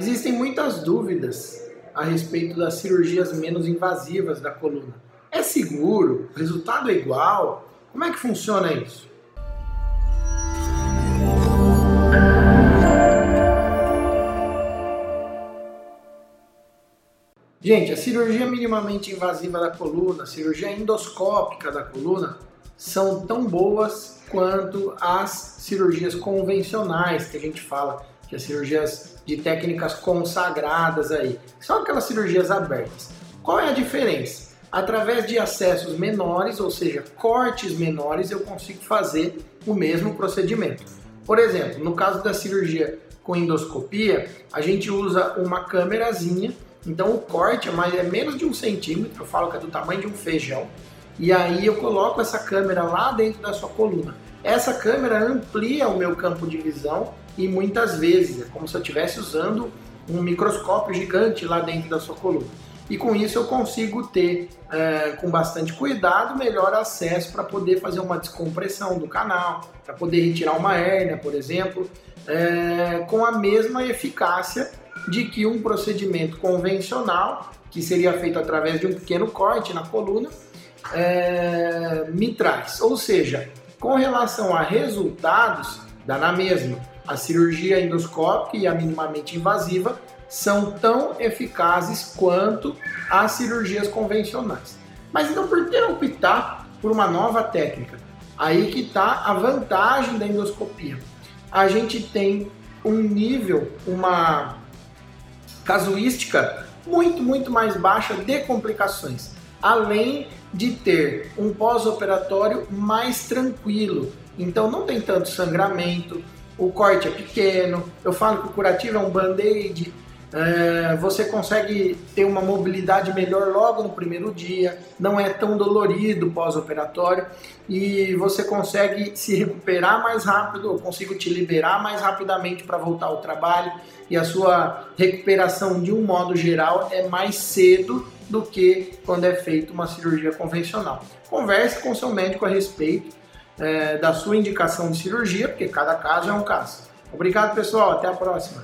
Existem muitas dúvidas a respeito das cirurgias menos invasivas da coluna. É seguro? O resultado é igual? Como é que funciona isso? Gente, a cirurgia minimamente invasiva da coluna, a cirurgia endoscópica da coluna, são tão boas quanto as cirurgias convencionais que a gente fala, que as cirurgias de técnicas consagradas aí, são aquelas cirurgias abertas. Qual é a diferença? Através de acessos menores, ou seja, cortes menores, eu consigo fazer o mesmo procedimento. Por exemplo, no caso da cirurgia com endoscopia, a gente usa uma câmerazinha então o corte é, mais, é menos de um centímetro, eu falo que é do tamanho de um feijão. E aí eu coloco essa câmera lá dentro da sua coluna. Essa câmera amplia o meu campo de visão e muitas vezes é como se eu estivesse usando um microscópio gigante lá dentro da sua coluna. E com isso eu consigo ter, é, com bastante cuidado, melhor acesso para poder fazer uma descompressão do canal, para poder retirar uma hérnia, por exemplo, é, com a mesma eficácia de que um procedimento convencional, que seria feito através de um pequeno corte na coluna, é, me traz. Ou seja, com relação a resultados, dá na mesma. A cirurgia endoscópica e a minimamente invasiva são tão eficazes quanto as cirurgias convencionais. Mas então por que optar por uma nova técnica? Aí que está a vantagem da endoscopia. A gente tem um nível, uma casuística muito, muito mais baixa de complicações, além de ter um pós-operatório mais tranquilo. Então não tem tanto sangramento, o corte é pequeno, eu falo que o curativo é um band-aid, é, você consegue ter uma mobilidade melhor logo no primeiro dia, não é tão dolorido pós-operatório e você consegue se recuperar mais rápido, eu consigo te liberar mais rapidamente para voltar ao trabalho e a sua recuperação de um modo geral é mais cedo do que quando é feita uma cirurgia convencional. Converse com seu médico a respeito é, da sua indicação de cirurgia, porque cada caso é um caso. Obrigado, pessoal. Até a próxima.